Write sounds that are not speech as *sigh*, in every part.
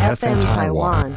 FM Taiwan。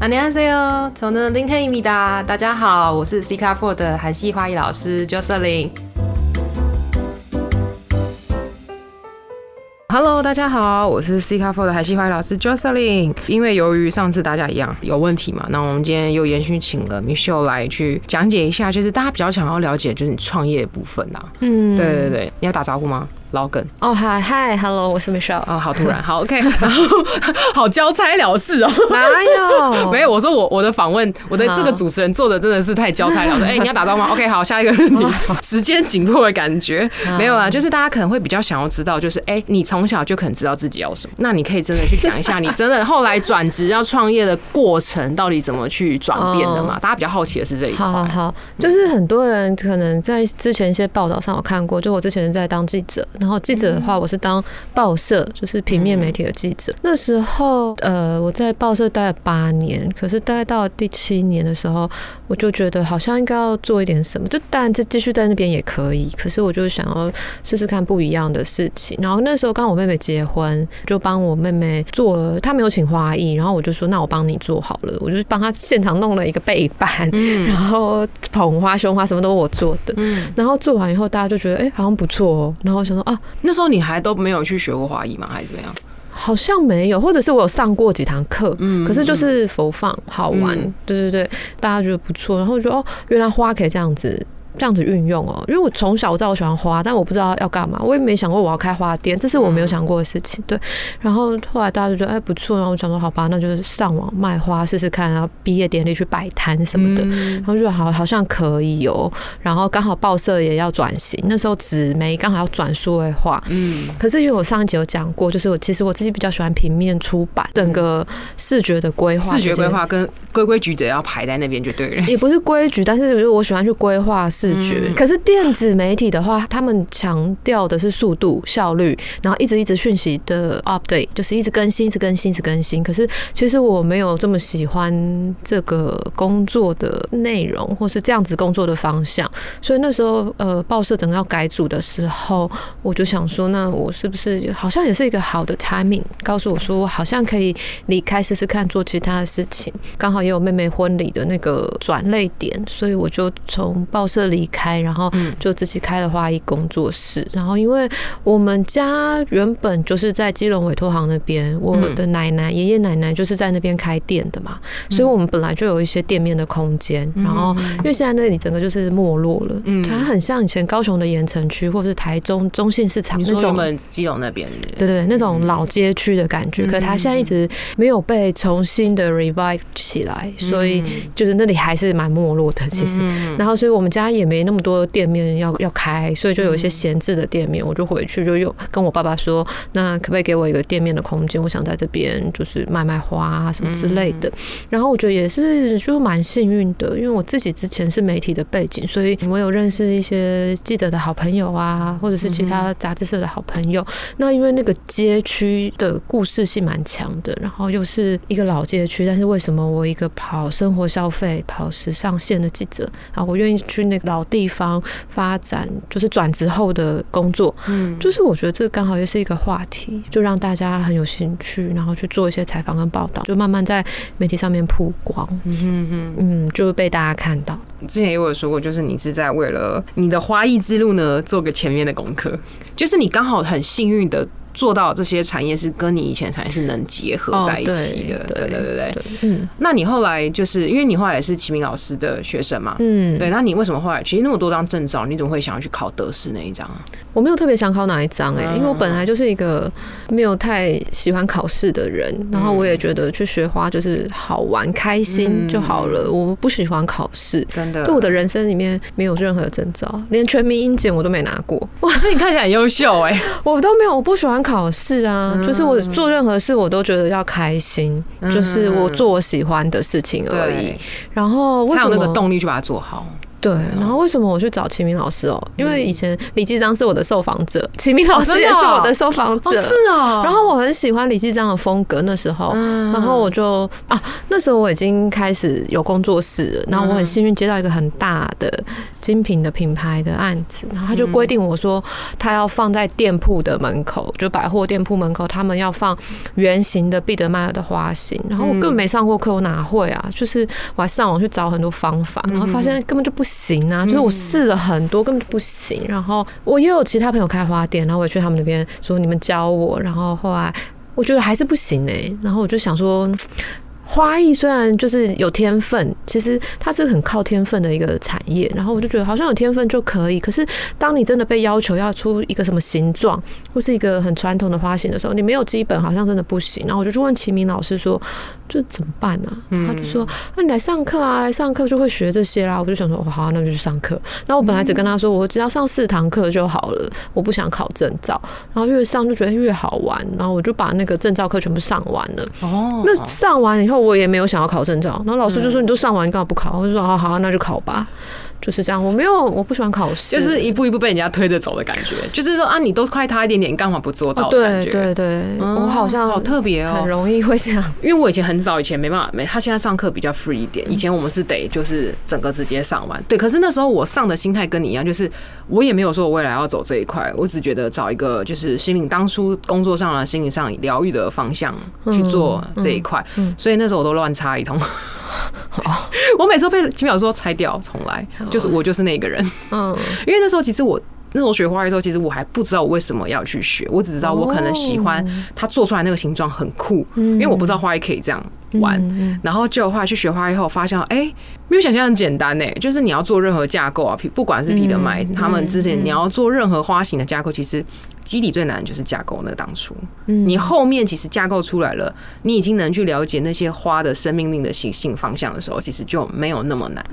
안녕하세요，저는林黑米达。大家好，我是 C 卡 Four 的韩系花艺老师 Jocelyn。Hello，大家好，我是 C 卡 Four 的韩系花艺老师 Jocelyn。因为由于上次大家一样有问题嘛，那我们今天又延续请了 Michelle 来去讲解一下，就是大家比较想要了解就是你创业的部分啊。嗯，对对对，你要打招呼吗？ 老梗哦，嗨嗨，Hello，我是 Michelle。哦，好突然，好 OK，然 *laughs* 后 *laughs* 好交差了事哦。哪有？*laughs* 没有，我说我我的访问，我的这个主持人做的真的是太交差了事。哎、你要打招呼吗？OK，好，下一个问题，时间紧迫的感觉没有啦，就是大家可能会比较想要知道，就是哎、你从小就可能知道自己要什么，那你可以真的去讲一下，你真的后来转职要创业的过程，到底怎么去转变的嘛？大家比较好奇的是这一块。好好好，就是很多人可能在之前一些报道上有看过，就我之前在当记者，然后记者的话，我是当报社，就是平面媒体的记者。那时候，呃，我在报社待了八年，可是待到第七年的时候，我就觉得好像应该要做一点什么。就当然，这继续在那边也可以，可是我就想要试试看不一样的事情。然后那时候刚我妹妹结婚，就帮我妹妹做，她没有请花艺，然后我就说那我帮你做好了，我就帮她现场弄了一个背板，然后捧花、胸花什么都是我做的。然后做完以后，大家就觉得哎、好像不错哦。然后我想说啊，那时候你还都没有去学过华裔吗？还是怎样？好像没有，或者是我有上过几堂课，可是就是佛放好玩，嗯对对对，大家觉得不错，然后我就哦，原来花可以这样子。这样子运用哦，因为我从小我知道我喜欢花，但我不知道要干嘛，我也没想过我要开花店，这是我没有想过的事情。对，然后后来大家就觉得哎不错，然后我想说好吧，那就是上网卖花试试看，然后毕业典礼去摆摊什么的，然后就好好像可以哦。然后刚好报社也要转型，那时候纸媒刚好要转数位化，嗯，可是因为我上一集有讲过，就是我其实我自己比较喜欢平面出版，整个视觉的规划，视觉规划跟规规矩矩的要排在那边就对了。也不是规矩，但是我喜欢去规划视觉。嗯可是电子媒体的话，他们强调的是速度、效率，然后一直一直讯息的 update，就是一直更新、一直更新、一直更新。可是其实我没有这么喜欢这个工作的内容，或是这样子工作的方向。所以那时候，呃，报社整个要改组的时候，我就想说，那我是不是好像也是一个好的 timing，告诉我说，我好像可以离开试试看做其他的事情。刚好也有妹妹婚礼的那个转类点，所以我就从报社离开，然后就自己开了花艺工作室。然后因为我们家原本就是在基隆委托行那边，我的奶奶、爷爷奶奶就是在那边开店的嘛，所以我们本来就有一些店面的空间。然后因为现在那里整个就是没落了，嗯。它很像以前高雄的盐城区或是台中中信市场那种基隆那边对对，对那种老街区的感觉，可是它现在一直没有被重新的 revive 起来，所以就是那里还是蛮没落的。其实，然后所以我们家也没那么多店面要要开，所以就有一些闲置的店面，我就回去就又跟我爸爸说，那可不可以给我一个店面的空间？我想在这边就是卖卖花啊什么之类的。然后我觉得也是就蛮幸运的，因为我自己之前是媒体的背景，所以我有认识一些记者的好朋友啊，或者是其他杂志社的好朋友。那因为那个街区的故事性蛮强的，然后又是一个老街区，但是为什么我一个跑生活消费、跑时尚线的记者，啊，我愿意去那个老地方发展，就是转职后的工作，嗯，就是我觉得这刚好也是一个话题，就让大家很有兴趣，然后去做一些采访跟报道，就慢慢在媒体上面曝光，嗯嗯，就被大家看到。之前也有说过，就是你是在为了你的花艺之路呢做个前面的功课，就是你刚好很幸运的做到这些产业是跟你以前的产业是能结合在一起的，哦对对对对对。对，嗯那你后来就是因为你后来也是齐明老师的学生嘛，嗯，对，那你为什么后来其实那么多张证照，你怎么会想要去考德师那一张啊？我没有特别想考哪一张哎、嗯。因为我本来就是一个没有太喜欢考试的人，然后我也觉得去学花就是好玩开心就好了，我不喜欢考试。真的，对我的人生里面没有任何征兆，连全民英检我都没拿过，*laughs* 哇，这你看起来很优秀哎、*laughs* 我都没有，我不喜欢考试啊。就是我做任何事我都觉得要开心，就是我做我喜欢的事情而已。，然后才有那个动力去把它做好。对，然后为什么我去找齐明老师哦？因为以前李继章是我的受访者，齐明老师也是我的受访者，是啊。然后我很喜欢李继章的风格，那时候，然后我就啊，那时候我已经开始有工作室了，然后我很幸运接到一个很大的精品的品牌的案子，然后他就规定我说，他要放在店铺的门口，就百货店铺门口，他们要放圆形的毕德麦尔的花型，然后我根本没上过课，我哪会啊？就是我还上网去找很多方法，然后发现根本就不。行啊，就是我试了很多，根本就不行。然后我也有其他朋友开花店，然后我也去他们那边说你们教我。然后后来我觉得还是不行哎，然后我就想说。花艺虽然就是有天分，其实它是很靠天分的一个产业。然后我就觉得好像有天分就可以，可是当你真的被要求要出一个什么形状，或是一个很传统的花型的时候，你没有基本，好像真的不行。然后我就去问齐明老师说：“这怎么办呢？”他就说：“那你来上课啊，来上课就会学这些啦。”我就想说：“好，那就去上课。”然后我本来只跟他说：“我只要上四堂课就好了，我不想考证照。”然后越上就觉得越好玩，然后我就把那个证照课全部上完了。哦，那上完以后。我也没有想要考证照，然后老师就说：“你都上完，你干嘛不考？”我就说：“好好，那就考吧。”就是这样，我没有，我不喜欢考试，就是一步一步被人家推着走的感觉。就是说啊，你都快他一点点，你干嘛不做到？对对对，我好像好特别哦，很容易会这样。因为我以前很早以前没办法，没他现在上课比较 free 一点。以前我们是得就是整个直接上完。对，可是那时候我上的心态跟你一样，就是我也没有说我未来要走这一块，我只觉得找一个就是心灵当初工作上了心灵上疗愈的方向去做这一块。所以那时候我都乱插一通。*laughs* 我每次都被几秒说拆掉重来，就是我就是那个人。嗯，*laughs* 因为那时候其实我那时候学花艺的时候，其实我还不知道我为什么要去学，我只知道我可能喜欢它做出来那个形状很酷，因为我不知道花艺可以这样玩。然后就后来去学花艺后，发现哎，没有想象很简单呢。就是你要做任何架构啊，不管是皮的麦，他们之前你要做任何花型的架构，其实。基底最难的就是架构，那个当初，你后面其实架构出来了，你已经能去了解那些花的生命力的性性方向的时候，其实就没有那么难。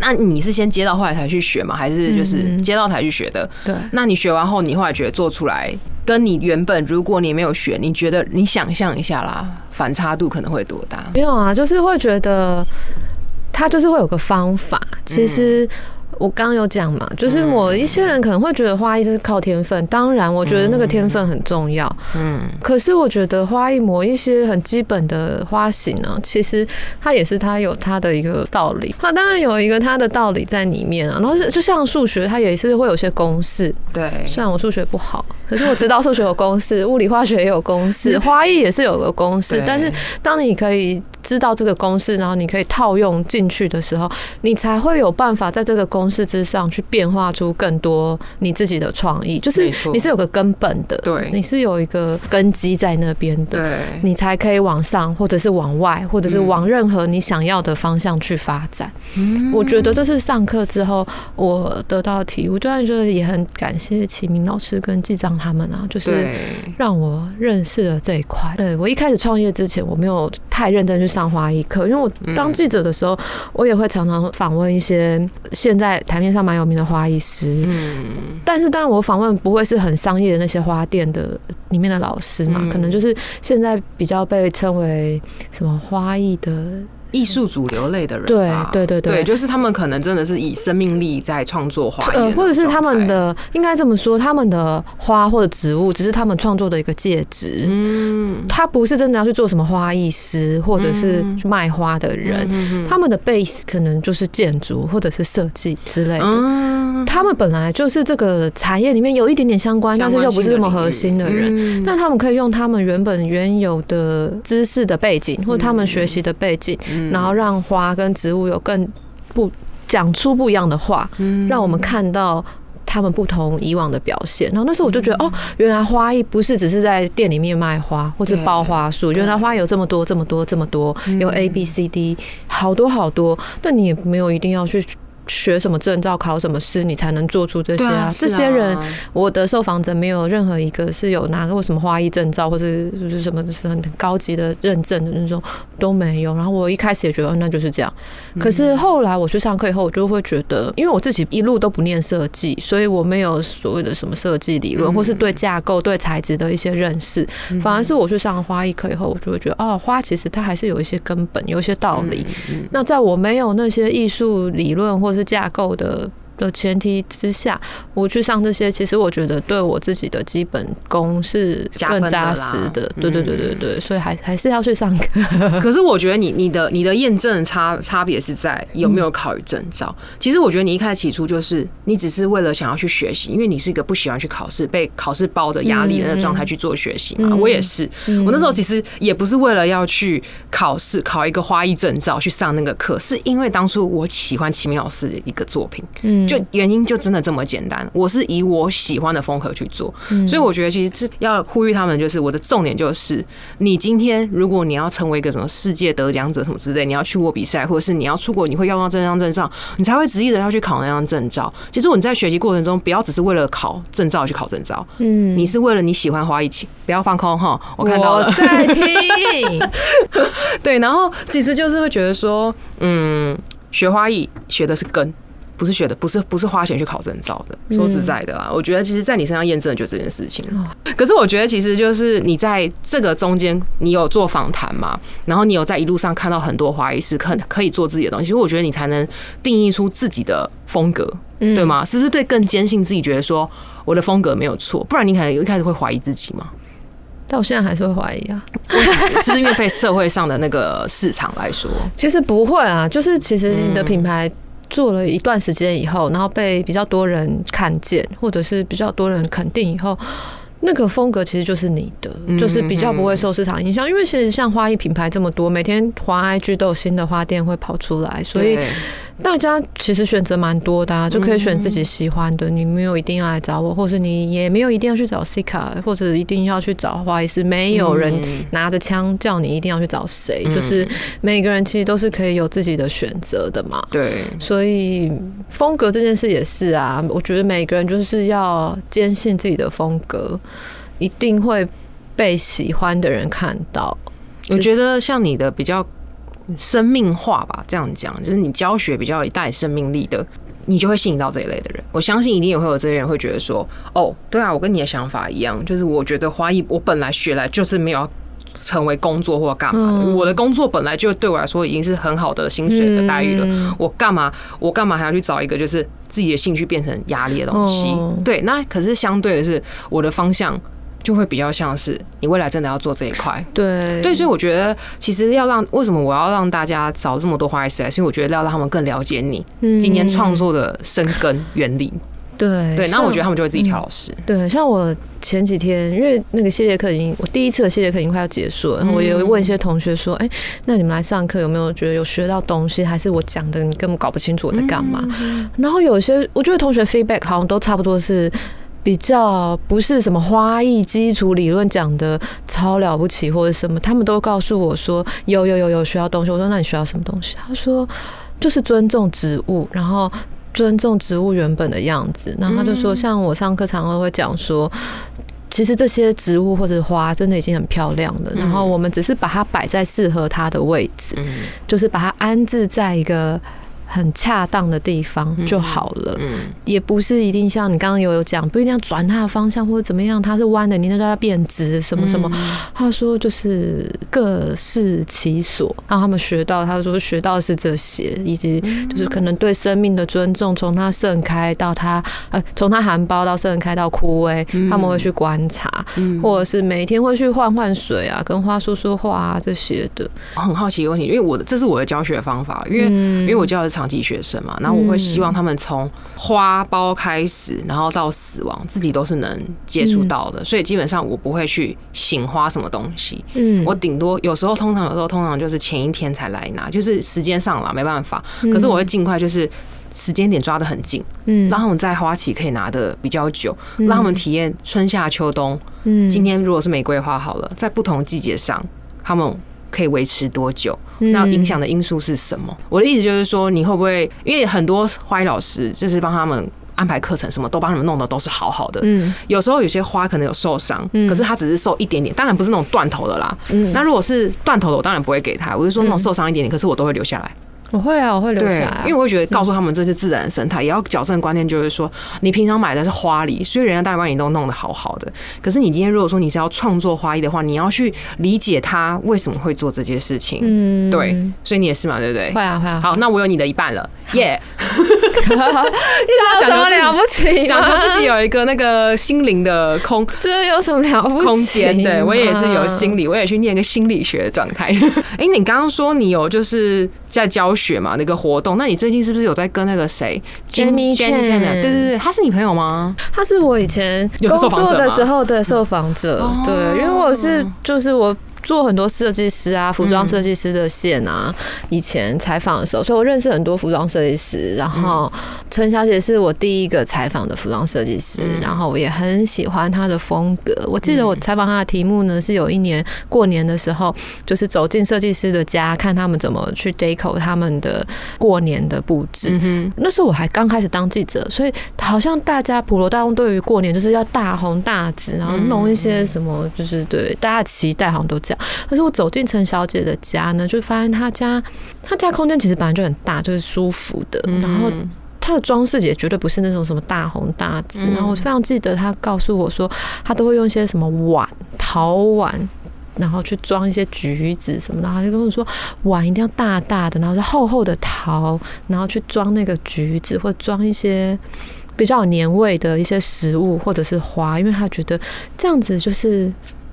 那你是先接到后来才去学吗？还是就是接到才去学的？对。那你学完后，你后来觉得做出来，跟你原本如果你没有学，你觉得你想象一下啦，反差度可能会多大？没有啊，就是会觉得他就是会有个方法，其实。我刚刚有讲嘛，就是我一些人可能会觉得花艺是靠天分，当然我觉得那个天分很重要，嗯，可是我觉得花艺磨一些很基本的花型呢，其实它也是它有它的一个道理，它当然有一个它的道理在里面啊。然后是就像数学，它也是会有些公式，对，虽然我数学不好，可是我知道数学有公式，物理化学也有公式，花艺也是有个公式，但是当你可以。知道这个公式，然后你可以套用进去的时候，你才会有办法在这个公式之上去变化出更多你自己的创意。就是你是有个根本的，对，你是有一个根基在那边的，对，你才可以往上，或者是往外，或者是往任何你想要的方向去发展。我觉得这是上课之后我得到的体悟。当然，觉得也很感谢启明老师跟纪章他们啊，就是让我认识了这一块。对我一开始创业之前，我没有太认真去。上花艺课，因为我当记者的时候，我也会常常访问一些现在台面上蛮有名的花艺师。嗯，但是当然我访问不会是很商业的那些花店的里面的老师嘛，可能就是现在比较被称为什么花艺的。艺术主流类的人，对对对对，就是他们可能真的是以生命力在创作花，呃，或者是他们的应该这么说，他们的花或者植物只是他们创作的一个介质，嗯，他不是真的要去做什么花艺师或者是卖花的人，他们的 base 可能就是建筑或者是设计之类的，他们本来就是这个产业里面有一点点相关，但是又不是这么核心的人，但他们可以用他们原本原有的知识的背景或者他们学习的背景。然后让花跟植物有更不讲出不一样的话，让我们看到他们不同以往的表现。然后那时候我就觉得，哦，原来花艺不是只是在店里面卖花或者包花束，原来花有这么多、这么多、这么多，有 A、B、C、D，好多好多。但你也没有一定要去。学什么证照，考什么试，你才能做出这些啊？这些人，我的受访者没有任何一个是有拿过什么花艺证照，或者是什么是很高级的认证的那种都没有。然后我一开始也觉得那就是这样，可是后来我去上课以后，我就会觉得，因为我自己一路都不念设计，所以我没有所谓的什么设计理论，或是对架构、对材质的一些认识。反而是我去上花艺课以后，我就会觉得，哦，花其实它还是有一些根本，有一些道理。那在我没有那些艺术理论或是架构的。的前提之下，我去上这些，其实我觉得对我自己的基本功是更扎实的。对对对对对，所以还还是要去上课。可是我觉得你你的你的验证差差别是在有没有考证照。其实我觉得你一开始起初就是你只是为了想要去学习，因为你是一个不喜欢去考试、被考试包的压力的状态去做学习嘛。我也是，我那时候其实也不是为了要去考试考一个花艺证照去上那个课，是因为当初我喜欢齐明老师的一个作品，嗯。就原因就真的这么简单，我是以我喜欢的风格去做，所以我觉得其实是要呼吁他们，就是我的重点就是，你今天如果你要成为一个什么世界得奖者什么之类，你要去过比赛，或者是你要出国，你会要到这张证照，你才会执意的要去考那张证照。其实我你在学习过程中，不要只是为了考证照去考证照，嗯，你是为了你喜欢花艺情，不要放空哈。我看到了，在听，*laughs* 对，然后其实就是会觉得说，嗯，学花艺学的是根。不是学的，不是不是花钱去考证照的。说实在的啦，我觉得其实，在你身上验证的就这件事情。可是我觉得，其实就是你在这个中间，你有做访谈嘛？然后你有在一路上看到很多华裔是可可以做自己的东西，我觉得你才能定义出自己的风格，对吗？是不是对更坚信自己，觉得说我的风格没有错？不然你可能一开始会怀疑自己嘛？但我现在还是会怀疑啊，是因为被社会上的那个市场来说，*laughs* 其实不会啊，就是其实你的品牌。做了一段时间以后，然后被比较多人看见，或者是比较多人肯定以后，那个风格其实就是你的，就是比较不会受市场影响。因为其实像花艺品牌这么多，每天华 IG 都有新的花店会跑出来，所以。大家其实选择蛮多的，就可以选自己喜欢的。你没有一定要来找我，或者你也没有一定要去找 C 卡，或者一定要去找花艺师。没有人拿着枪叫你一定要去找谁，就是每个人其实都是可以有自己的选择的嘛。对，所以风格这件事也是啊。我觉得每个人就是要坚信自己的风格，一定会被喜欢的人看到。我觉得像你的比较。生命化吧，这样讲就是你教学比较带生命力的，你就会吸引到这一类的人。我相信一定也会有这些人会觉得说，哦，对啊，我跟你的想法一样，就是我觉得花艺我本来学来就是没有成为工作或干嘛的，我的工作本来就对我来说已经是很好的薪水的待遇了，我干嘛我干嘛还要去找一个就是自己的兴趣变成压力的东西？对，那可是相对的是我的方向。就会比较像是你未来真的要做这一块，对对，所以我觉得其实要让为什么我要让大家找这么多花艺师来，因为我觉得要让他们更了解你今天创作的生根原理。对对，那我觉得他们就会自己挑老师。对，像我前几天，因为那个系列课已经我第一次的系列课已经快要结束了，然后我也会问一些同学说：“哎，那你们来上课有没有觉得有学到东西？还是我讲的你根本搞不清楚我在干嘛？”然后有些我觉得同学 feedback 好像都差不多是。比较不是什么花艺基础理论讲的超了不起或者什么，他们都告诉我说有有有有需要东西。我说那你需要什么东西？他说就是尊重植物，然后尊重植物原本的样子。然后他就说，像我上课常常会讲说，其实这些植物或者花真的已经很漂亮了，然后我们只是把它摆在适合它的位置，就是把它安置在一个。很恰当的地方就好了，也不是一定像你刚刚有有讲，不一定要转它的方向或者怎么样，它是弯的，你那叫它变直什么什么。他说就是各适其所，让他们学到。他说学到是这些，以及就是可能对生命的尊重，从它盛开到它呃，从它含苞到盛开到枯萎，他们会去观察，或者是每天会去换换水啊，跟花说说话啊这些的。很好奇一个问题，因为我的这是我的教学方法，因为因为我教的是。长期学生嘛，然后我会希望他们从花苞开始，然后到死亡，自己都是能接触到的。所以基本上我不会去醒花什么东西。嗯，我顶多有时候，通常有时候通常就是前一天才来拿，就是时间上了没办法。可是我会尽快，就是时间点抓的很近，嗯，让他们在花期可以拿的比较久，让他们体验春夏秋冬。嗯，今天如果是玫瑰花好了，在不同季节上，他们。可以维持多久？那影响的因素是什么？我的意思就是说，你会不会因为很多花艺老师就是帮他们安排课程，什么都帮他们弄的都是好好的。嗯，有时候有些花可能有受伤，可是它只是受一点点，当然不是那种断头的啦。嗯，那如果是断头的，我当然不会给他。我就说那种受伤一点点，可是我都会留下来。我会啊，我会留下对来，，因为我会觉得告诉他们这是自然生态，也要矫正观念，就是说你平常买的是花梨，所以人家当然把你都弄得好好的，可是你今天如果说你是要创作花艺的话，你要去理解他为什么会做这件事情。嗯，对，所以你也是嘛，对不对？会啊会啊。好，那我有你的一半了，*laughs* 耶、*laughs* 这有什么了不起？讲说自己有一个那个心灵的空这有什么了不起？空间，对我也是有心理，我也去念个心理学的状态。*laughs* 哎、你刚刚说你有就是在教学嘛，那个活动，那你最近是不是有在跟那个谁 Jamie？对对对，他是你朋友吗？他是我以前工作的时候的受访者，哦对，因为我是就是我。做很多设计师啊，服装设计师的线啊，以前采访的时候，所以我认识很多服装设计师。然后陈小姐是我第一个采访的服装设计师，然后我也很喜欢她的风格。我记得我采访她的题目呢，是有一年过年的时候，就是走进设计师的家，看他们怎么去 deco 他们的过年的布置。嗯那时候我还刚开始当记者，所以好像大家普罗大众对于过年就是要大红大紫，然后弄一些什么，就是对大家期待好像都这样。可是我走进陈小姐的家呢，就发现她家她家空间其实本来就很大，就是舒服的，哼，然后她的装饰也绝对不是那种什么大红大紫。嗯然后我非常记得她告诉我说，她都会用一些什么碗、陶碗。然后去装一些橘子什么的，她就跟我说碗一定要大大的，然后是厚厚的陶，然后去装那个橘子，或者装一些比较有年味的一些食物或者是花，因为她觉得这样子就是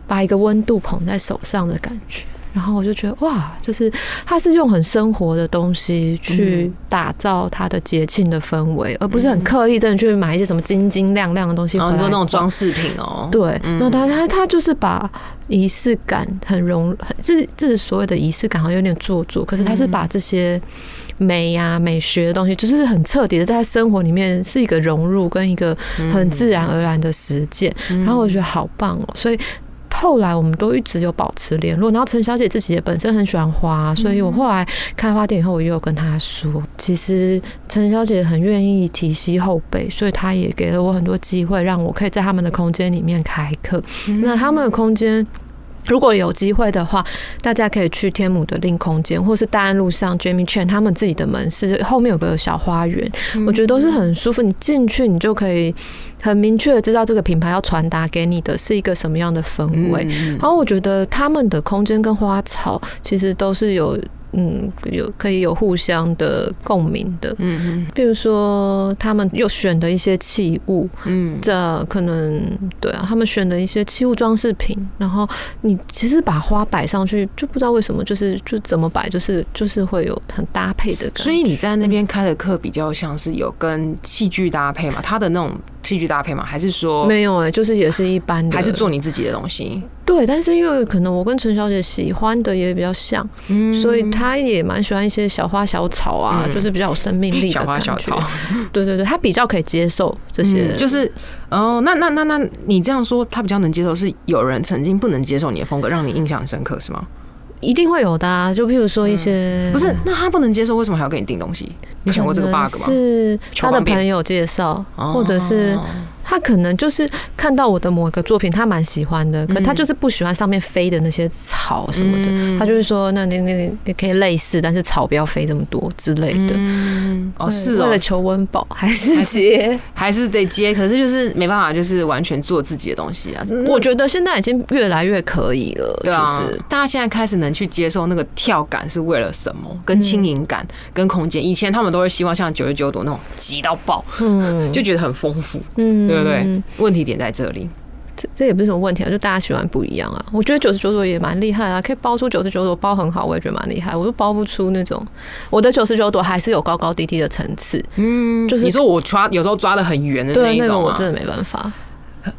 把一个温度捧在手上的感觉。然后我就觉得哇，就是他是用很生活的东西去打造他的节庆的氛围，而不是很刻意真的去买一些什么晶晶亮亮的东西然后回来挂。你说那种装饰品哦，对，那他他他就是把仪式感很融，很这这是所谓的仪式感，好像有点做作，可是他是把这些美呀、美学的东西，就是很彻底的在生活里面是一个融入跟一个很自然而然的实践，然后我觉得好棒哦，所以。后来我们都一直有保持联络，然后陈小姐自己也本身很喜欢花，所以我后来开花店以后，我也有跟她说，其实陈小姐很愿意提携后辈，所以她也给了我很多机会，让我可以在他们的空间里面开课。那他们的空间。如果有机会的话，大家可以去天母的另空间，或是大安路上 Jamie Chan 他们自己的门市后面有个小花园，我觉得都是很舒服。你进去，你就可以很明确的知道这个品牌要传达给你的是一个什么样的氛围。嗯然后我觉得他们的空间跟花草其实都是有。嗯，有可以有互相的共鸣的，嗯嗯比如说他们又选的一些器物，嗯这可能对啊，他们选的一些器物装饰品，然后你其实把花摆上去，就不知道为什么，就是就怎么摆，就是就是会有很搭配的感觉。所以你在那边开的课比较像是有跟器具搭配嘛？他的那种器具搭配嘛？还是说没有哎、就是也是一般的，还是做你自己的东西？对，但是因为可能我跟陈小姐喜欢的也比较像，嗯所以她也蛮喜欢一些小花小草啊，嗯就是比较有生命力的小花。小草，*laughs* 对对对，她比较可以接受这些，嗯就是哦，那那那那你这样说，她比较能接受，是有人曾经不能接受你的风格，让你印象很深刻，是吗？一定会有的、啊。就譬如说一些，不是，那他不能接受，为什么还要给你订东西？你想过这个 bug 吗？是他的朋友介绍，哦或者是他可能就是看到我的某一个作品，他蛮喜欢的，可他就是不喜欢上面飞的那些草什么的，嗯他就是说，那那那也可以类似，但是草不要飞这么多之类的。嗯，哦，是哦为了，求温饱还是接？还是得接，可是就是没办法，就是完全做自己的东西啊。我觉得现在已经越来越可以了，对啊，就是大家现在开始能去接受那个跳感是为了什么，跟轻盈感、跟空间。以前他们都会希望像九十九朵那种挤到爆，嗯就觉得很丰富，嗯对不对？问题点在这里。这这也不是什么问题啊，就大家喜欢不一样啊。我觉得九十九朵也蛮厉害啊，可以包出九十九朵包很好，我也觉得蛮厉害。我都包不出那种，我的九十九朵还是有高高低低的层次。嗯，就是你说我抓有时候抓的很圆的那对，那个一种啊，我真的没办法。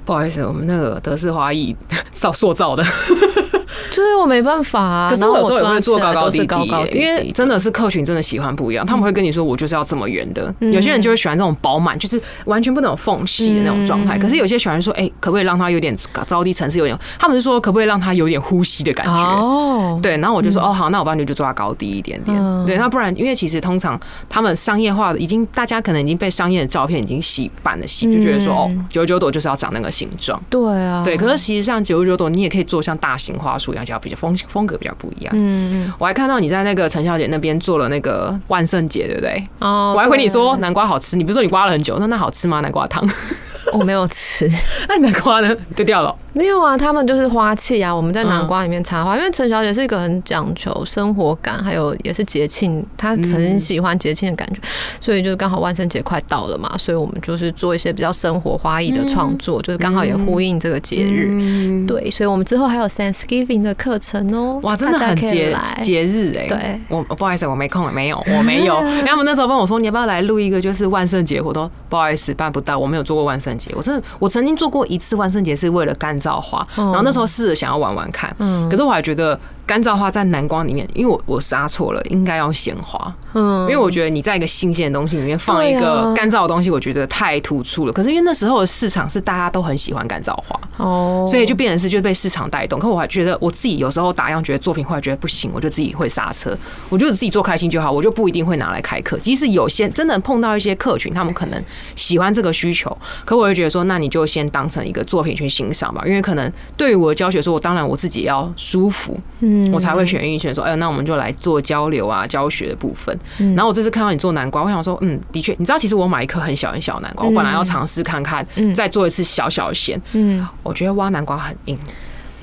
不好意思，我们那个德式花艺造塑造的，就是我没办法啊。可是我有时候也会做高高低低都是高高，低低因为真的是客群真的喜欢不一样，他们会跟你说我就是要这么圆的，嗯有些人就会喜欢这种饱满，就是完全不能有缝隙的那种状态。嗯可是有些喜欢说，哎，可不可以让它有点高低层次有点？他们是说可不可以让它有点呼吸的感觉？哦，对，然后我就说、哦好，那我帮你就抓高低一点点。嗯对，那不然因为其实通常他们商业化的已经大家可能已经被商业的照片已经洗版了洗，就觉得说、嗯哦九十九朵就是要长那个形状。对啊，对，可是实际上九十九朵你也可以做像大型花束一样，较比较风风格比较不一样。嗯嗯我还看到你在那个陈小姐那边做了那个万圣节，对不对？哦我还回你说南瓜好吃，你不是说你刮了很久？那那好吃吗？南瓜汤？我 *laughs* 没有吃，*laughs* 那南瓜呢？丢掉了。没有啊，他们就是花器啊，我们在南瓜里面插花，因为陈小姐是一个很讲求生活感，还有也是节庆，她很喜欢节庆的感觉，所以就是刚好万圣节快到了嘛，所以我们就是做一些比较生活花艺的创作，就是刚好也呼应这个节日。嗯，对，所以我们之后还有 Thanksgiving 的课程哦、哇，真的很节节日哎、对我不好意思，我没空，没有，我没有。*laughs* 然后他们那时候问我说，你要不要来录一个就是万圣节活动？不好意思，办不到，我没有做过万圣节。我真的，我曾经做过一次万圣节，是为了干燥花，然后那时候试着想要玩玩看，嗯可是我还觉得干燥花在南瓜里面，因为我我杀错了，应该要鲜花，嗯因为我觉得你在一个新鲜的东西里面放一个啊干燥的东西，我觉得太突出了。可是因为那时候的市场是大家都很喜欢干燥花，哦，所以就变成是就被市场带动。可我还觉得我自己有时候打样觉得作品后来觉得不行，我就自己会刹车。我觉得自己做开心就好，我就不一定会拿来开课。即使有些真的碰到一些客群，他们可能喜欢这个需求，可我就觉得说，那你就先当成一个作品去欣赏吧。因为可能对于我的教学说，我当然我自己要舒服，嗯我才会选运选说，哎、那我们就来做交流啊，教学的部分。嗯然后我这次看到你做南瓜，我想说，嗯，的确，你知道，其实我买一颗很小很小的南瓜，我本来要尝试看看，嗯再做一次小小的咸。嗯，我觉得挖南瓜很硬。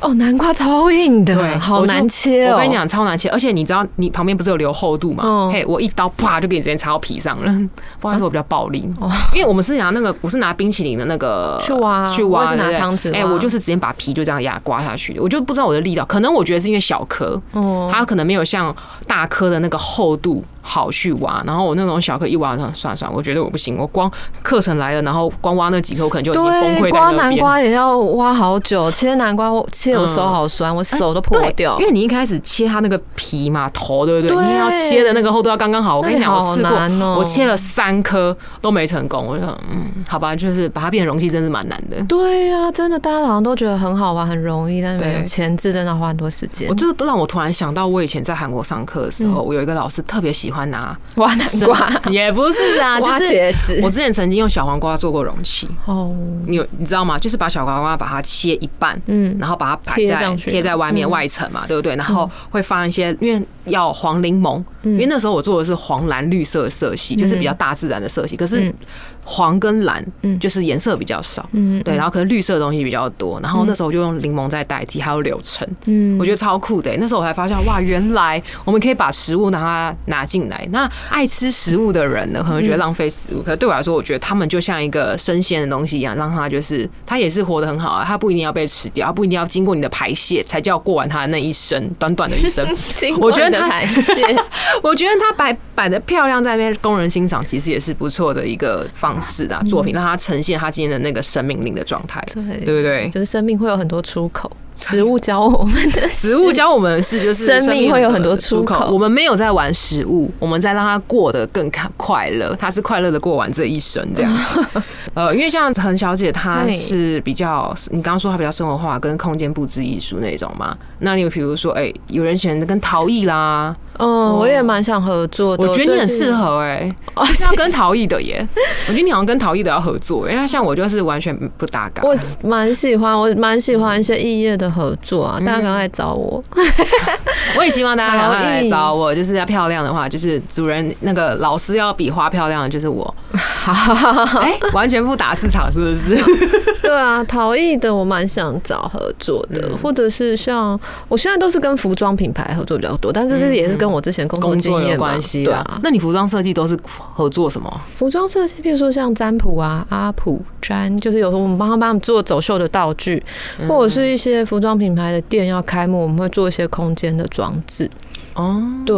哦，南瓜超硬的，对好难切哦。我跟你，讲，超难切，而且你知道，你旁边不是有留厚度吗？嗯嘿，我一刀啪就给你直接插到皮上了。*laughs* 不好意思，我比较暴力，哦因为我们是拿那个我是拿冰淇淋的那个去挖去挖，我是拿汤匙挖哎，我就是直接把皮就这样压刮下去，我就不知道我的力道，可能我觉得是因为小颗，哦，它可能没有像大颗的那个厚度好去挖，然后我那种小颗一挖，算算算，我觉得我不行，我光课程来了，然后光挖那几颗，我可能就已经崩溃对，在刮南。瓜也要挖好久，切南瓜切我手好酸，我手都破对掉。因为你一开始切它那个皮嘛，头对不对？对你要切的那个厚度要刚刚好。我跟你讲，好我试过难哦，我切了三颗都没成功。我就想，嗯，好吧，就是把它变成容器，真是蛮难的。对呀、真的，大家好像都觉得很好玩、很容易，但是没有对前置，真的花很多时间我。这都让我突然想到，我以前在韩国上课的时候，我有一个老师特别喜欢拿挖南瓜，也不是啊，*laughs* 就挖是茄子。我之前曾经用小黄瓜做过容器，哦，你有你知道吗？就是把小黄瓜把它切一半，嗯，然后把它摆在贴在外面嗯。外层嘛，对不对？然后会放一些，因为要黄柠檬，因为那时候我做的是黄蓝绿色的色系，就是比较大自然的色系。可是嗯黄跟蓝嗯就是颜色比较少，嗯，对，然后可能绿色的东西比较多。然后那时候就用柠檬在代替，还有柳橙，嗯，我觉得超酷的欸。那时候我还发现，哇，原来我们可以把食物拿它拿进来。那爱吃食物的人呢，可能觉得浪费食物，可是对我来说，我觉得他们就像一个生鲜的东西一样，让它就是它也是活得很好啊，它不一定要被吃掉，它不一定要经过你的排泄才叫过完它的那一生，短短的一生。*laughs* 我觉得它台阶，我觉得他摆摆的漂亮，在那边供人欣赏，其实也是不错的一个方式啊，作品让他呈现他今天的那个生命力的状态，对对不对？就是生命会有很多出口，食物教我们的 *laughs* 食物教我们的是，就是生命会有很多出口我们没有在玩食物，我们在让它过得更快快乐，它是快乐的过完这一生这样。*laughs* 呃，因为像陈小姐，她是比较，你刚刚说她比较生活化，跟空间布置艺术那种嘛。那你比如说，哎、有人选跟陶艺啦，嗯，我也蛮想合作的。我觉得你很适合哎、哦，是要跟陶艺的耶。*laughs* 我觉得你好像跟陶艺的要合作，因为像我就是完全不搭嘎。我蛮喜欢，我蛮喜欢一些异业的合作啊，大家赶快来找我。*laughs* 我也希望大家赶快来找我，就是要漂亮的话，就是主人那个老师要比花漂亮的，就是我。*laughs* 哎、完全不打市场是不是？*laughs* 对啊，陶艺的我蛮想找合作的，嗯或者是像我现在都是跟服装品牌合作比较多，但是这是也是跟我之前工作经验嘛关系对啊。。那你服装设计都是合作什么？服装设计，比如说像占卜啊、阿普占，就是有时候我们帮他帮他们做走秀的道具，嗯或者是一些服装品牌的店要开幕，我们会做一些空间的装置。哦对，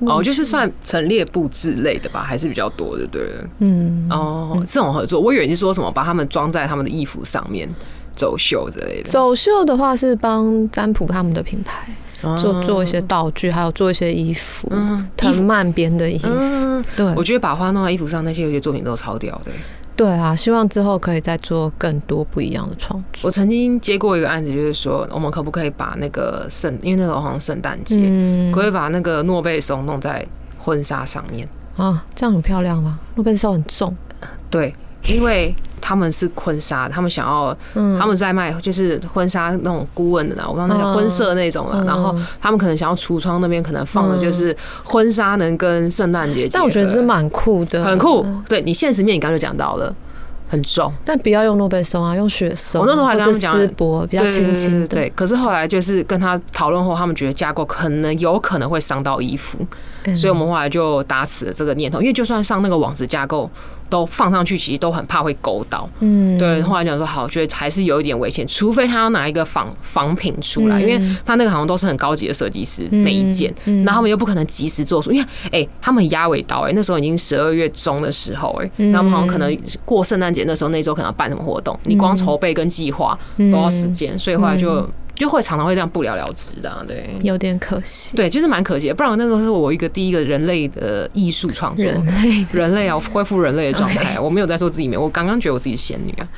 哦，就是算陈列布置类的吧，还是比较多的，对了。嗯，哦，这种合作，我以为你说什么把他们装在他们的衣服上面走秀之类的，走秀的话是帮占卜他们的品牌哦做做一些道具，还有做一些衣服，藤蔓编的衣服。嗯，对我觉得把花弄到衣服上，那些有些作品都超屌的。对啊，希望之后可以再做更多不一样的创作。我曾经接过一个案子，就是说我们可不可以把那个圣，因为那时候好像圣诞节，嗯可不可以把那个诺贝松弄在婚纱上面？啊，这样很漂亮吗？诺贝尔烧很重，对，因为他们是婚纱，他们想要，他们在卖就是婚纱那种顾问的啦，我不知道那叫婚摄那种了。然后他们可能想要橱窗那边可能放的就是婚纱能跟圣诞节，但我觉得是蛮酷的，很酷。对你现实面，你刚刚就讲到了。很重，但不要用诺贝松啊，用雪松。我那时候还跟他们讲丝柏比较轻轻的。对，可是后来就是跟他讨论后，他们觉得架构可能有可能会伤到衣服，所以我们后来就打死了这个念头。因为就算上那个网子架构。都放上去，其实都很怕会勾到。嗯，对。后来讲说好，觉得还是有一点危险，除非他要拿一个仿仿品出来，因为他那个好像都是很高级的设计师每一件，那他们又不可能及时做出，因为哎，他们压尾刀哎，那时候已经十二月中的时候哎，他们好像可能过圣诞节那时候那周可能要办什么活动，你光筹备跟计划都要时间，所以后来就。就会常常会这样不了了之的，对，有点可惜，对，就是蛮可惜的。不然那个是我一个第一个人类的艺术创作，人类，人类要恢复人类的状态。*laughs* 我没有在说自己美，我刚刚觉得我自己仙女啊。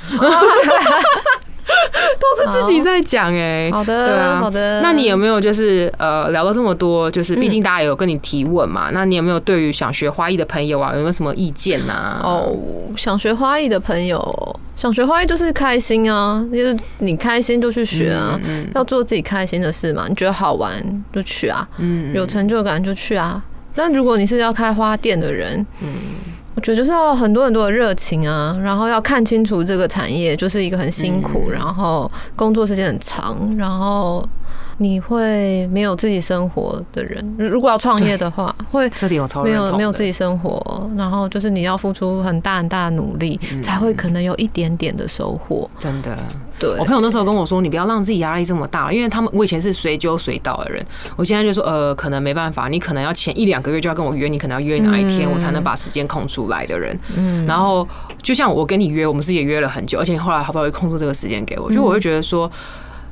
都是自己在讲哎，好的，对啊，好的。那你有没有就是呃聊了这么多，就是毕竟大家有跟你提问嘛？那你有没有对于想学花艺的朋友啊，有没有什么意见呐？哦，想学花艺的朋友，想学花艺就是开心啊，就是你开心就去学啊，要做自己开心的事嘛。你觉得好玩就去啊，嗯，有成就感就去啊。那如果你是要开花店的人，嗯。我觉得就是要很多很多的热情啊，然后要看清楚这个产业就是一个很辛苦，然后工作时间很长，然后。你会没有自己生活的人，如果要创业的话，*laughs* 会这里有没有没有自己生活，然后就是你要付出很大很大的努力，才会可能有一点点的收获。真的，对我朋友那时候跟我说，你不要让自己压力这么大，因为他们我以前是随揪随到的人，我现在就说呃，可能没办法，你可能要前一两个月就要跟我约，你可能要约哪一天，我才能把时间空出来的人。嗯，然后就像我跟你约，我们是也约了很久，而且后来好不容易空出这个时间给我，就我会觉得说。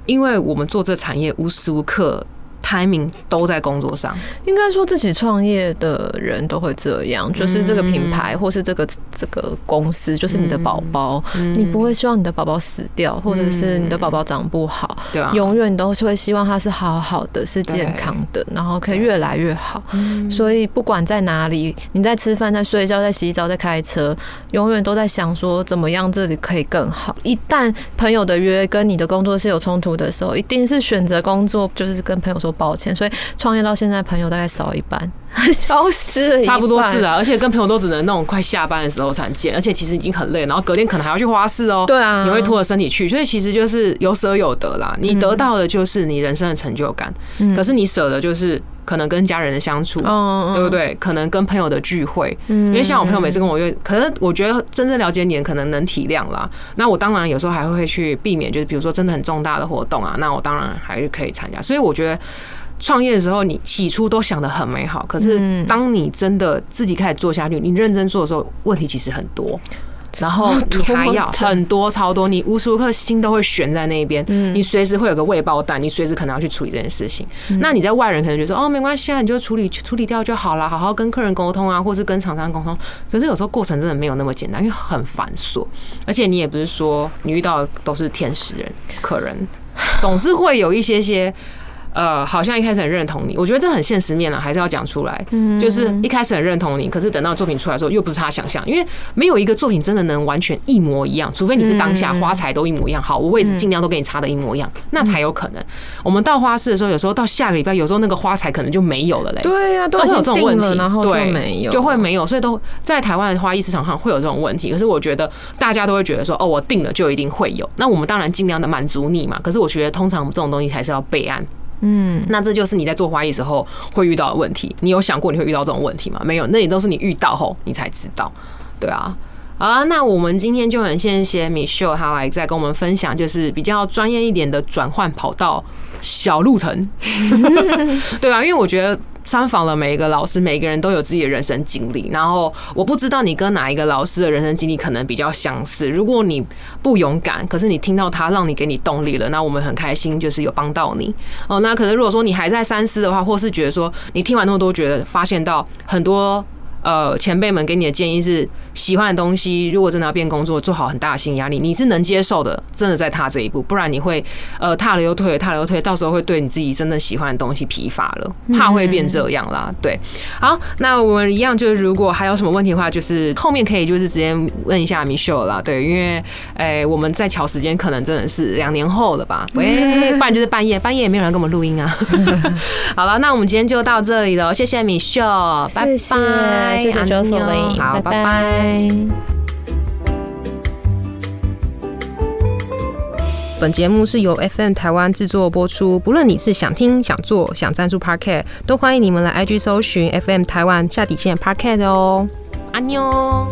因为我们做这产业，无时无刻。Timing 都在工作上，应该说自己创业的人都会这样，就是这个品牌或是这个这个公司，就是你的宝宝，你不会希望你的宝宝死掉，或者是你的宝宝长不好，对啊，永远都是会希望他是好好的，是健康的，然后可以越来越好。所以不管在哪里，你在吃饭、在睡觉、在洗澡、在开车，永远都在想说怎么样这里可以更好。一旦朋友的约跟你的工作是有冲突的时候，一定是选择工作，就是跟朋友说。抱歉，所以创业到现在，朋友大概少一半，*laughs* 消失了。差不多是啊，而且跟朋友都只能那种快下班的时候才见，而且其实已经很累，然后隔天可能还要去花市哦。对啊，你会拖着身体去，所以其实就是有舍有得啦。你得到的就是你人生的成就感，可是你舍的就是可能跟家人的相处，对不对？可能跟朋友的聚会，因为像我朋友每次跟我约，可能我觉得真正了解你，可能能体谅啦。那我当然有时候还会去避免，就是比如说真的很重大的活动啊，那我当然还是可以参加。所以我觉得。创业的时候，你起初都想的很美好，可是当你真的自己开始做下去，你认真做的时候，问题其实很多，然后你还 *laughs* 要很多超多，你无时无刻心都会悬在那边，你随时会有个未爆弹，你随时可能要去处理这件事情。那你在外人可能觉得说哦没关系啊，你就处理处理掉就好了，好好跟客人沟通啊，或是跟厂商沟通。可是有时候过程真的没有那么简单，因为很繁琐，而且你也不是说你遇到都是天使人，客人总是会有一些些。呃，好像一开始很认同你，我觉得这很现实面了，还是要讲出来。嗯，就是一开始很认同你，可是等到作品出来的时候，又不是他想象，因为没有一个作品真的能完全一模一样，除非你是当下花材都一模一样。好，我位置尽量都给你插的一模一样，那才有可能。我们到花市的时候，有时候到下个礼拜，有时候那个花材可能就没有了嘞。对呀，都是有这种问题，然后就没有，就会没有，所以都在台湾的花艺市场上会有这种问题。可是我觉得大家都会觉得说，哦，我定了就一定会有。那我们当然尽量的满足你嘛。可是我觉得通常这种东西还是要备案。嗯，那这就是你在做花艺时候会遇到的问题。你有想过你会遇到这种问题吗？没有，那也都是你遇到后你才知道。对啊，好那我们今天就很谢谢 Michelle 他来再跟我们分享，就是比较专业一点的转换跑道小路程。*laughs* *laughs* 对啊，因为我觉得。参访了每一个老师，每个人都有自己的人生经历。然后我不知道你跟哪一个老师的人生经历可能比较相似。如果你不勇敢，可是你听到他让你给你动力了，那我们很开心，就是有帮到你哦。那可能如果说你还在三思的话，或是觉得说你听完那么多，觉得发现到很多。呃前辈们给你的建议是，喜欢的东西如果真的要变工作，做好很大的心理压力，你是能接受的，真的在踏这一步，不然你会呃踏了又退，踏了又退，到时候会对你自己真的喜欢的东西疲乏了，怕会变这样啦。对，好，那我们一样就是如果还有什么问题的话，就是后面可以就是直接问一下 Michelle 啦。对，因为诶我们在瞧时间可能真的是两年后了吧？*laughs* 喂，不然就是半夜，半夜也没有人跟我们录音啊。*laughs* 好了，那我们今天就到这里了，谢谢米秀，拜拜，谢谢 Jocelyn，好，拜拜。本节目是由 FM 台湾制作播出，不论你是想听、想做、想赞助 Parket，都欢迎你们来 IG 搜寻 FM 台湾下底线 Parket 哦，安妞。